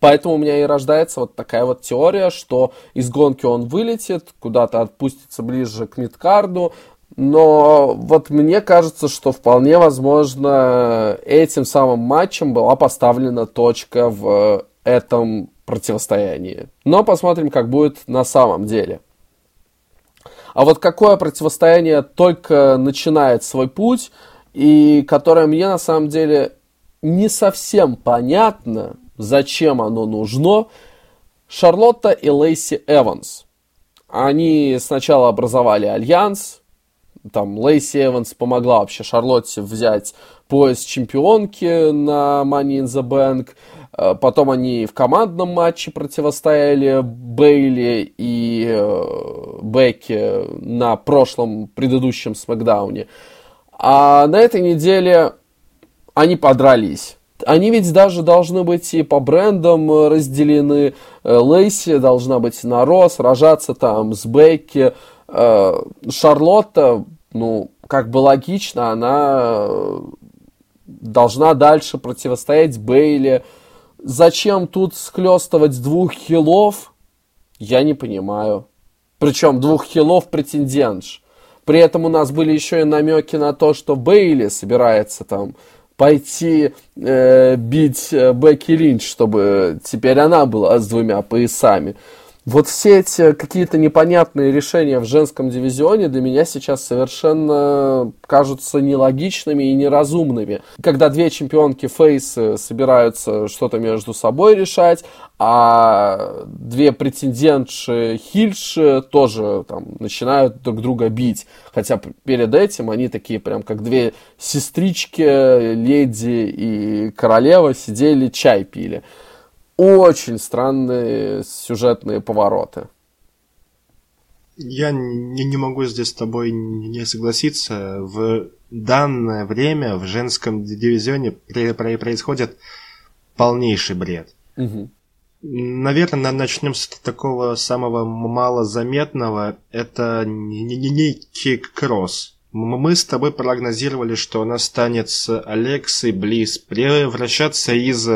S2: Поэтому у меня и рождается вот такая вот теория, что из гонки он вылетит, куда-то отпустится ближе к мидкарду, но вот мне кажется, что вполне возможно этим самым матчем была поставлена точка в этом противостоянии. Но посмотрим, как будет на самом деле. А вот какое противостояние только начинает свой путь, и которое мне на самом деле не совсем понятно, зачем оно нужно, Шарлотта и Лейси Эванс. Они сначала образовали альянс, там Лейси Эванс помогла вообще Шарлотте взять пояс чемпионки на Money in the Bank. Э, потом они в командном матче противостояли Бейли и э, Бекки на прошлом предыдущем Смакдауне. А на этой неделе они подрались. Они ведь даже должны быть и по брендам разделены. Э, Лейси должна быть на Ро, сражаться там с Бекки. Шарлотта, ну, как бы логично, она должна дальше противостоять Бейли. Зачем тут схлестывать двух хилов? Я не понимаю. Причем двух хилов претендентш. При этом у нас были еще и намеки на то, что Бейли собирается там пойти э, бить э, Бекки Линч, чтобы теперь она была с двумя поясами. Вот все эти какие-то непонятные решения в женском дивизионе для меня сейчас совершенно кажутся нелогичными и неразумными. Когда две чемпионки фейсы собираются что-то между собой решать, а две претендентши хильши тоже там начинают друг друга бить. Хотя перед этим они такие прям как две сестрички, леди и королева сидели чай пили очень странные сюжетные повороты.
S1: Я не, не могу здесь с тобой не согласиться. В данное время в женском дивизионе происходит полнейший бред.
S2: Угу.
S1: Наверное, начнем с такого самого малозаметного. Это некий кросс. Мы с тобой прогнозировали, что она станет с Алексой Близ превращаться из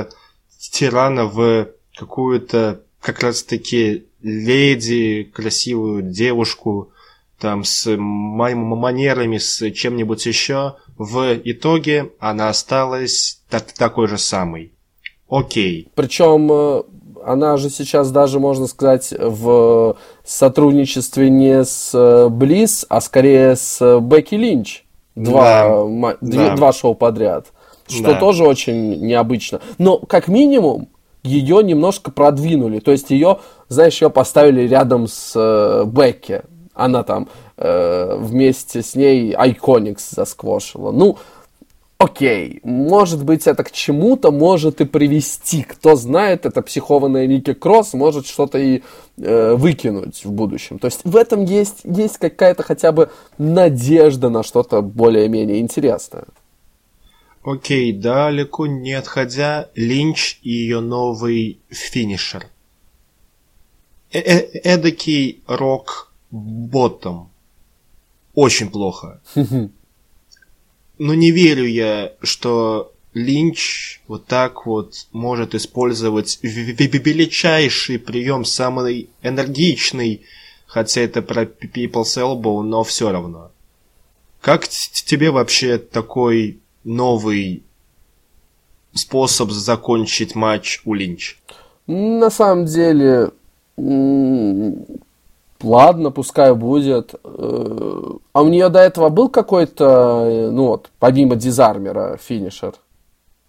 S1: тирана в какую-то как раз-таки леди, красивую девушку, там, с манерами, с чем-нибудь еще. В итоге она осталась так, такой же самой. Окей.
S2: Причем э, она же сейчас даже, можно сказать, в сотрудничестве не с Близ, а скорее с Бекки Линч. Два, да, да. два шоу подряд что да. тоже очень необычно. Но как минимум ее немножко продвинули, то есть ее, знаешь, ее поставили рядом с э, Бекки. Она там э, вместе с ней Айконикс засквошила. Ну, окей, может быть, это к чему-то может и привести. Кто знает, это психованная Ники Кросс может что-то и э, выкинуть в будущем. То есть в этом есть, есть какая-то хотя бы надежда на что-то более-менее интересное.
S1: Окей, далеко не отходя, Линч и ее новый финишер. Э -э Эдакий рок-ботом. Очень плохо. Но не верю я, что Линч вот так вот может использовать величайший прием, самый энергичный, хотя это про People's Elbow, но все равно. Как тебе вообще такой новый способ закончить матч у Линч?
S2: На самом деле, ладно, пускай будет. Э, а у нее до этого был какой-то, ну вот, помимо Disarm-her а, finisher?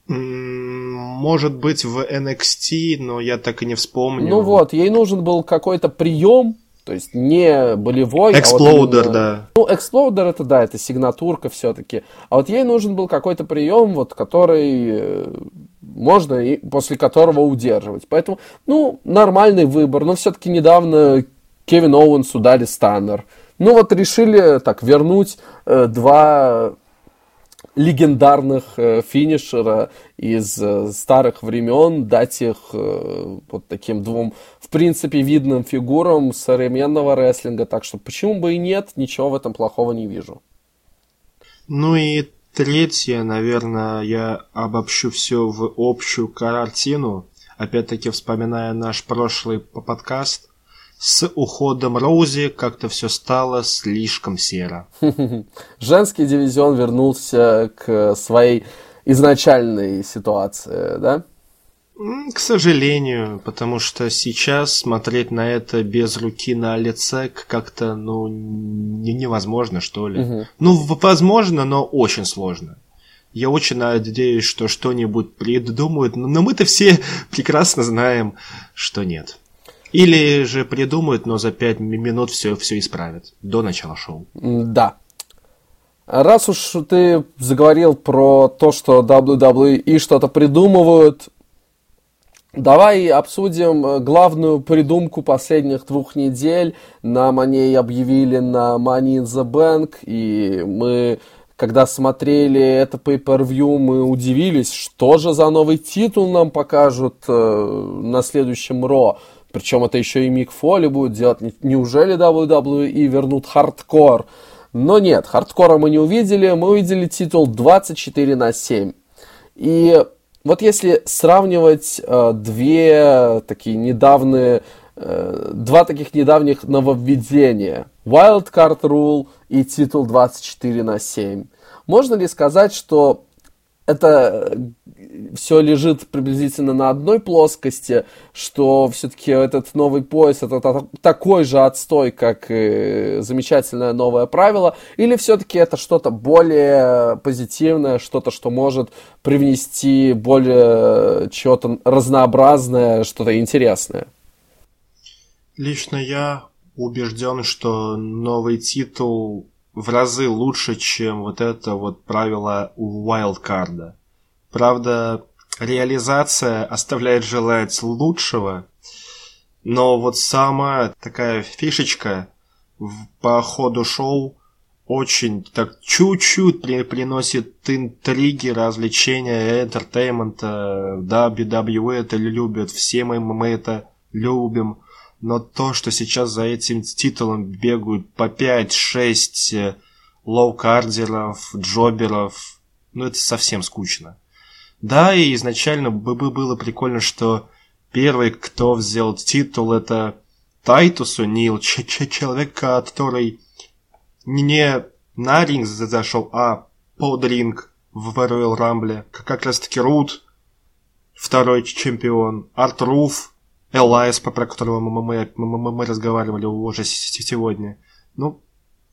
S1: Может быть, в NXT, но я так и не вспомню.
S2: Ну вот, ей нужен был какой-то прием, То есть не болевой.
S1: Exploder, а вот именно... да.
S2: Ну, exploder это да, это сигнатурка все-таки. А вот ей нужен был какой-то прием, вот, который э, можно и после которого удерживать. Поэтому, ну, нормальный выбор. Но все-таки недавно Кевин Оуэнсу дали станнер. Ну вот решили так вернуть э, два легендарных э, финишера из э, старых времен, дать их э, вот таким двум, в принципе, видным фигурам современного рестлинга. Так что почему бы и нет, ничего в этом плохого не вижу.
S1: Ну и третье, наверное, я обобщу все в общую картину. Опять-таки, вспоминая наш прошлый подкаст, с уходом Роузи как-то все стало слишком серо.
S2: Женский дивизион вернулся к своей изначальной ситуации, да?
S1: К сожалению, потому что сейчас смотреть на это без руки на лице как-то, ну, не, невозможно, что ли. Угу. Ну, возможно, но очень сложно. Я очень надеюсь, что что-нибудь придумают, но мы-то все прекрасно знаем, что нет. Или же придумают, но за пять минут все, все исправят. До начала шоу.
S2: Да. Раз уж ты заговорил про то, что WWE что-то придумывают, давай обсудим главную придумку последних двух недель. Нам о ней объявили на Money in the Bank, и мы когда смотрели это pay-per-view, мы удивились, что же за новый титул нам покажут э, на следующем Raw. Причем это еще и Мик Фоли будет делать. Неужели WWE вернут хардкор? Но нет, хардкора мы не увидели. Мы увидели титул 24 на 7. И вот если сравнивать э, две такие недавние, э, два таких недавних нововведения, Wildcard Rule и титул 24 на 7, можно ли сказать, что это э, все лежит приблизительно на одной плоскости, что все-таки этот новый пояс это такой же отстой, как и замечательное новое правило, или все-таки это что-то более позитивное, что-то, что может привнести более чего-то разнообразное, что-то интересное?
S1: Лично я убежден, что новый титул в разы лучше, чем вот это вот правило wildcard. Правда, реализация оставляет желать лучшего, но вот сама такая фишечка по ходу шоу очень так чуть-чуть при, приносит интриги, развлечения, энтертеймента. WWE это любят, все мы, мы это любим но то, что сейчас за этим титулом бегают по 5-6 э, low-carder ов, jobber ов, ну это совсем скучно. Да, и изначально бы было прикольно, что первый, кто взял титул, это Тайтус О'Нил, человек, который не на ринг зашел, а под ринг в Royal Rumble. Как раз таки Рут, второй чемпион, R-Truth, Элайас, про которого мы, мы, мы, мы разговаривали уже сегодня. Ну,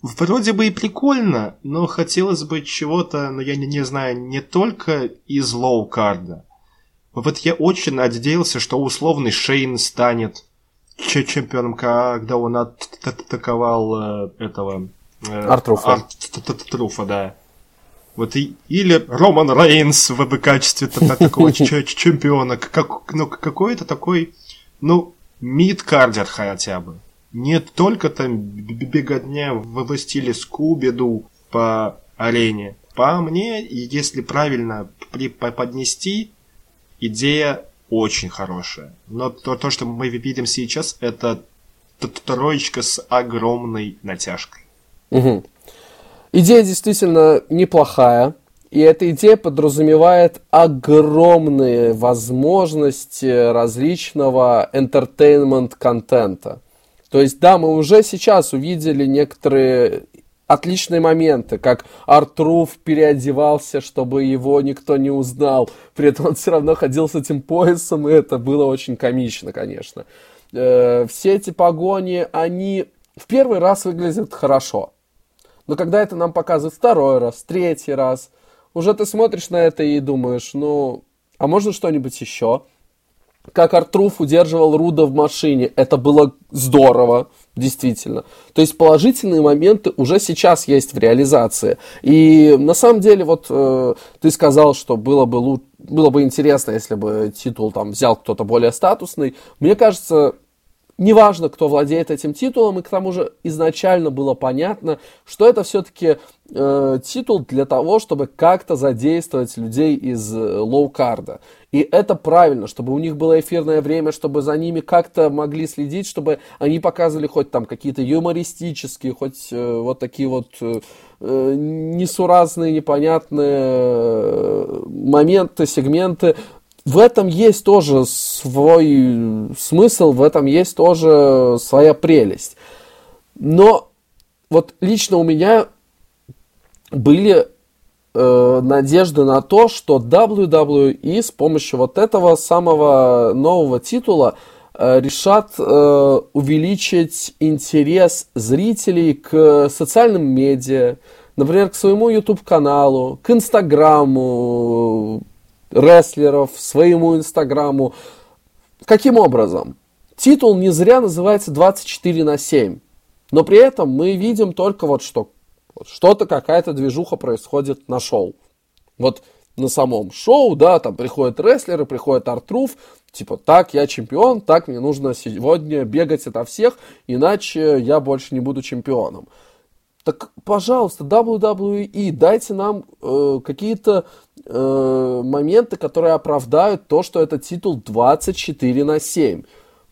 S1: вроде бы и прикольно, но хотелось бы чего-то, но я не, не знаю, не только из low card а. Вот я очень надеялся, что условный Шейн станет чемпионом, когда он атаковал э, этого...
S2: Э, R-Truth
S1: а. R-Truth а, да. Вот и, или Роман Рейнс в качестве такого чемпиона. Как, ну, какой-то такой ну, мидкардер хотя бы. Не только там беготня в стиле Скубиду по арене. По мне, если правильно поднести, идея очень хорошая. Но то, то что мы видим сейчас, это троечка с огромной натяжкой.
S2: Угу. Идея действительно неплохая. И эта идея подразумевает огромные возможности различного entertainment-контента. То есть, да, мы уже сейчас увидели некоторые отличные моменты, как Артруф переодевался, чтобы его никто не узнал. При этом он все равно ходил с этим поясом, и это было очень комично, конечно. Э, все эти погони, они в первый раз выглядят хорошо. Но когда это нам показывают второй раз, третий раз – уже ты смотришь на это и думаешь, ну, а можно что-нибудь еще? как Артруф удерживал Руда в машине. Это было здорово, действительно. То есть положительные моменты уже сейчас есть в реализации. И на самом деле, вот э, ты сказал, что было бы, лу- было бы интересно, если бы титул там взял кто-то более статусный. Мне кажется, неважно, кто владеет этим титулом, и к тому же изначально было понятно, что это все-таки э, титул для того, чтобы как-то задействовать людей из э, лоу-карда. И это правильно, чтобы у них было эфирное время, чтобы за ними как-то могли следить, чтобы они показывали хоть там какие-то юмористические, хоть э, вот такие вот э, э несуразные, непонятные э, моменты, сегменты, в этом есть тоже свой смысл, в этом есть тоже своя прелесть. Но вот лично у меня были э, надежды на то, что WWE с помощью вот этого самого нового титула э, решат э, увеличить интерес зрителей к социальным медиа, например, к своему YouTube-каналу, к Инстаграму, рестлеров, своему инстаграму. Каким образом? Титул не зря называется 24 на 7. Но при этом мы видим только вот что. Вот что-то, какая-то движуха происходит на шоу. Вот на самом шоу, да, там приходят рестлеры, приходит Артруф, типа, так, я чемпион, так, мне нужно сегодня бегать ото всех, иначе я больше не буду чемпионом. Так, пожалуйста, WWE, дайте нам э, какие-то э, моменты, которые оправдают то, что это титул 24 на 7.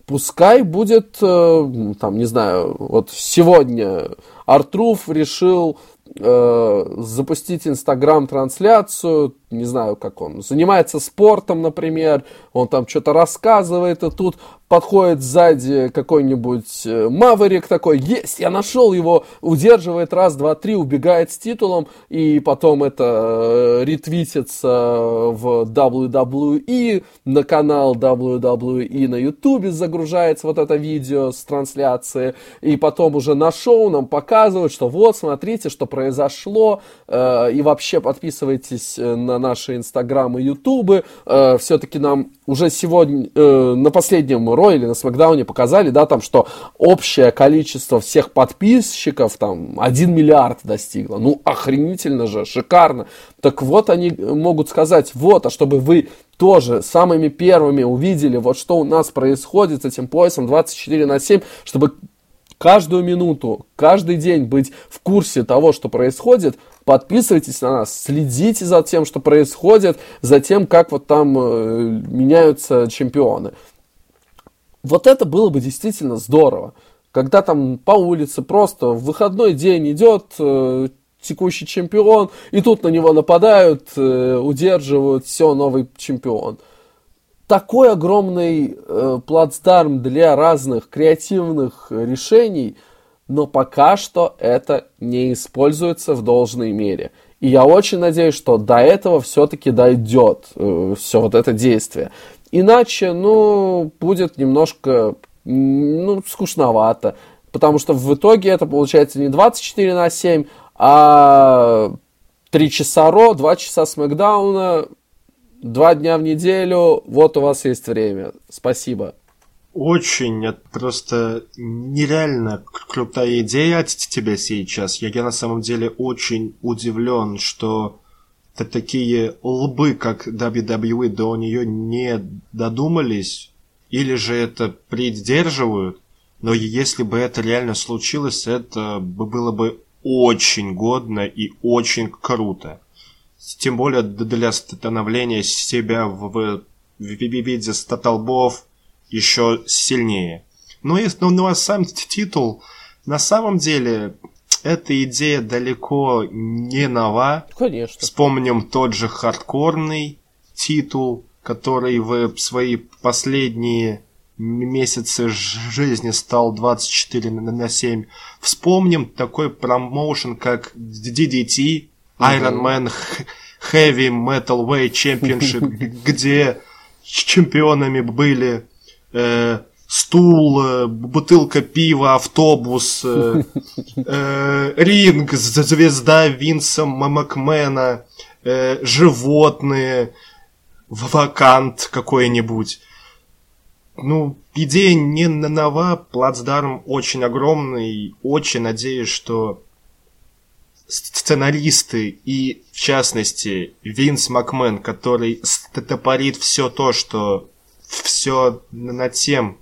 S2: Пускай будет, э, там, не знаю, вот сегодня Артруф решил э, запустить инстаграм-трансляцию, не знаю, как он, занимается спортом, например, он там что-то рассказывает, и тут подходит сзади какой-нибудь э, Маверик такой, есть, я нашел его, удерживает раз, два, три, убегает с титулом, и потом это э, ретвитится в WWE, на канал WWE на YouTube загружается вот это видео с трансляции, и потом уже на шоу нам показывают, что вот, смотрите, что произошло, э, и вообще подписывайтесь на наши инстаграмы, ютубы, все-таки нам уже сегодня на последнем Ро или на Смакдауне показали, да, там, что общее количество всех подписчиков там 1 миллиард достигло. Ну, охренительно же, шикарно. Так вот они могут сказать, вот, а чтобы вы тоже самыми первыми увидели, вот что у нас происходит с этим поясом 24 на 7, чтобы каждую минуту, каждый день быть в курсе того, что происходит, подписывайтесь на нас, следите за тем, что происходит, за тем, как вот там э, меняются чемпионы. Вот это было бы действительно здорово. Когда там по улице просто в выходной день идет э, текущий чемпион, и тут на него нападают, э, удерживают, все, новый чемпион. Такой огромный э, плацдарм для разных креативных решений, но пока что это не используется в должной мере. И я очень надеюсь, что до этого все-таки дойдет э, все вот это действие. Иначе, ну, будет немножко, ну, скучновато. Потому что в итоге это получается не 24 на 7, а 3 часа Ро, 2 часа Смакдауна, 2 дня в неделю. Вот у вас есть время. Спасибо.
S1: Очень, это просто нереально крутая идея от тебя сейчас. Я, я на самом деле очень удивлен, что такие лбы, как WWE, до нее не додумались, или же это придерживают, но если бы это реально случилось, это было бы очень годно и очень круто. Тем более для становления себя в, в виде столбов еще сильнее. Ну, ну, ну а сам титул на самом деле эта идея далеко не нова.
S2: Конечно.
S1: Вспомним тот же хардкорный титул, который в свои последние месяцы жизни стал 24 на 7. Вспомним такой промоушен, как DDT, Iron Man Heavy Metal Way Championship, где чемпионами были э, стул, э, бутылка пива, автобус, э, э, ринг, звезда Винса Макмена, животные, вакант какой-нибудь. ну, идея не нова, плацдарм очень огромный, очень надеюсь, что сценаристы и, в частности, Винс Макмен, который стопорит все то, что все над тем,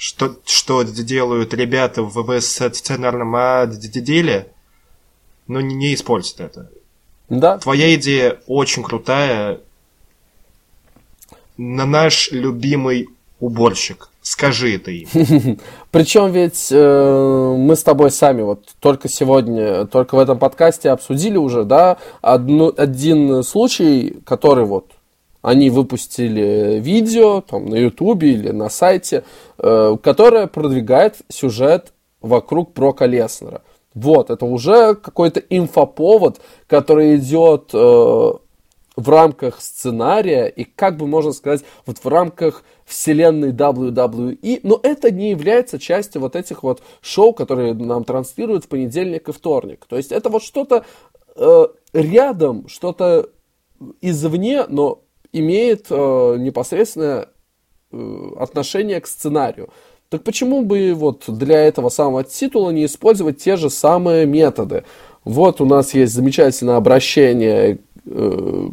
S1: что, что делают ребята в сценарном отделе, но не, не используют это.
S2: Да.
S1: Твоя идея очень крутая. На наш любимый уборщик. Скажи это им.
S2: Причем ведь э, мы с тобой сами вот только сегодня, только в этом подкасте обсудили уже, да, одну, один случай, который вот они выпустили видео там на ютубе или на сайте, э, которое продвигает сюжет вокруг Брока Леснера. Вот, это уже какой-то инфоповод, который идет э, в рамках сценария и, как бы можно сказать, вот в рамках вселенной WWE, но это не является частью вот этих вот шоу, которые нам транслируют в понедельник и вторник. То есть это вот что-то э, рядом, что-то извне, но имеет э, непосредственное э, отношение к сценарию. Так почему бы вот для этого самого титула не использовать те же самые методы? Вот у нас есть замечательное обращение э,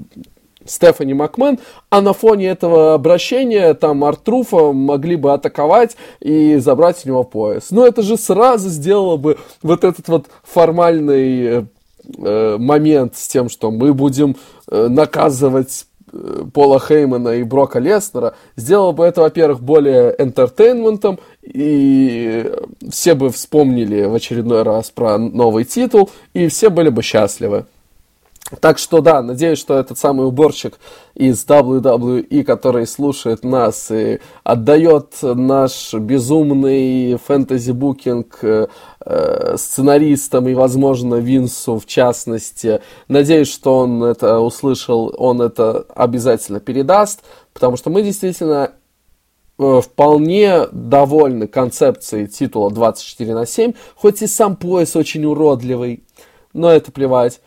S2: Стефани Макмен, а на фоне этого обращения там Артруфа могли бы атаковать и забрать у него пояс. Но это же сразу сделало бы вот этот вот формальный э, момент с тем, что мы будем э, наказывать Пола Хеймана и Брока Леснера, сделало бы это, во-первых, более энтертейнментом, и все бы вспомнили в очередной раз про новый титул, и все были бы счастливы. Так что да, надеюсь, что этот самый уборщик из WWE, который слушает нас и отдает наш безумный фэнтези-букинг э, э, сценаристам и, возможно, Винсу в частности. Надеюсь, что он это услышал, он это обязательно передаст, потому что мы действительно э, вполне довольны концепцией титула 24 на 7, хоть и сам пояс очень уродливый, но это плевать.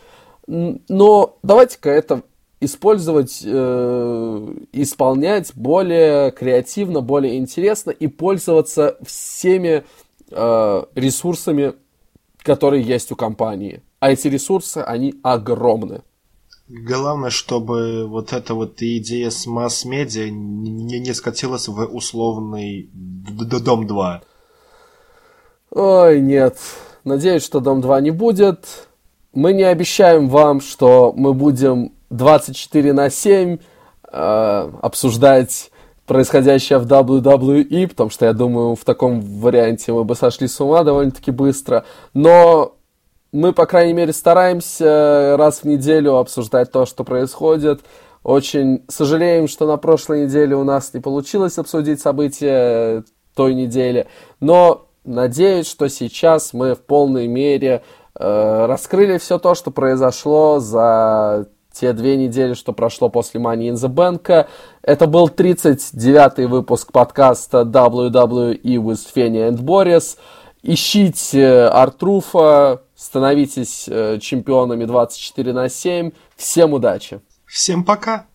S2: Но давайте-ка это использовать, э, исполнять более креативно, более интересно и пользоваться всеми э, ресурсами, которые есть у компании. А эти ресурсы, они огромны.
S1: Главное, чтобы вот эта вот идея с масс-медиа не, не скатилась в условный Дом 2.
S2: Ой, нет. Надеюсь, что Дом 2 не будет мы не обещаем вам, что мы будем 24 на 7 э, обсуждать происходящее в WWE, потому что я думаю, в таком варианте мы бы сошли с ума довольно-таки быстро. Но мы, по крайней мере, стараемся раз в неделю обсуждать то, что происходит. Очень сожалеем, что на прошлой неделе у нас не получилось обсудить события той недели. Но надеюсь, что сейчас мы в полной мере Э, раскрыли все то, что произошло за те две недели, что прошло после Money in the Bank. Это был 39-й выпуск подкаста WWE with Феня and Boris. Ищите Артруфа, становитесь э, чемпионами 24 на 7. Всем удачи!
S1: Всем пока!